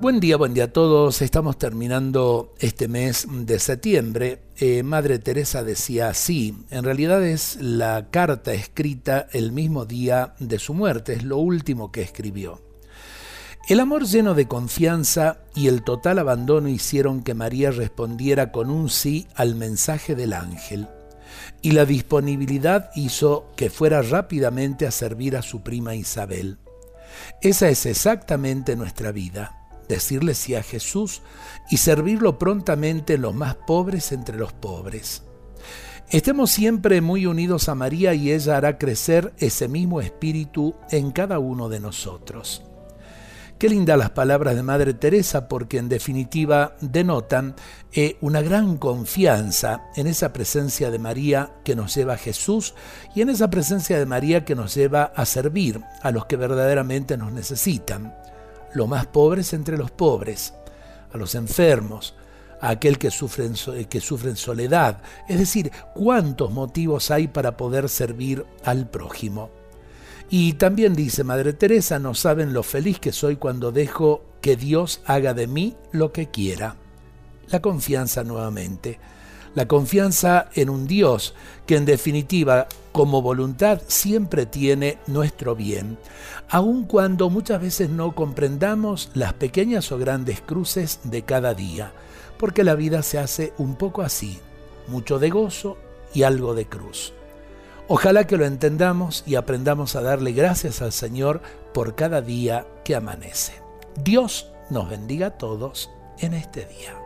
Buen día, buen día a todos. Estamos terminando este mes de septiembre. Eh, Madre Teresa decía así, en realidad es la carta escrita el mismo día de su muerte, es lo último que escribió. El amor lleno de confianza y el total abandono hicieron que María respondiera con un sí al mensaje del ángel, y la disponibilidad hizo que fuera rápidamente a servir a su prima Isabel. Esa es exactamente nuestra vida decirle sí a Jesús y servirlo prontamente en los más pobres entre los pobres. Estemos siempre muy unidos a María y ella hará crecer ese mismo espíritu en cada uno de nosotros. Qué lindas las palabras de Madre Teresa porque en definitiva denotan eh, una gran confianza en esa presencia de María que nos lleva a Jesús y en esa presencia de María que nos lleva a servir a los que verdaderamente nos necesitan los más pobres entre los pobres, a los enfermos, a aquel que sufre, en, que sufre en soledad. Es decir, cuántos motivos hay para poder servir al prójimo. Y también dice Madre Teresa, no saben lo feliz que soy cuando dejo que Dios haga de mí lo que quiera. La confianza nuevamente la confianza en un Dios que en definitiva como voluntad siempre tiene nuestro bien, aun cuando muchas veces no comprendamos las pequeñas o grandes cruces de cada día, porque la vida se hace un poco así, mucho de gozo y algo de cruz. Ojalá que lo entendamos y aprendamos a darle gracias al Señor por cada día que amanece. Dios nos bendiga a todos en este día.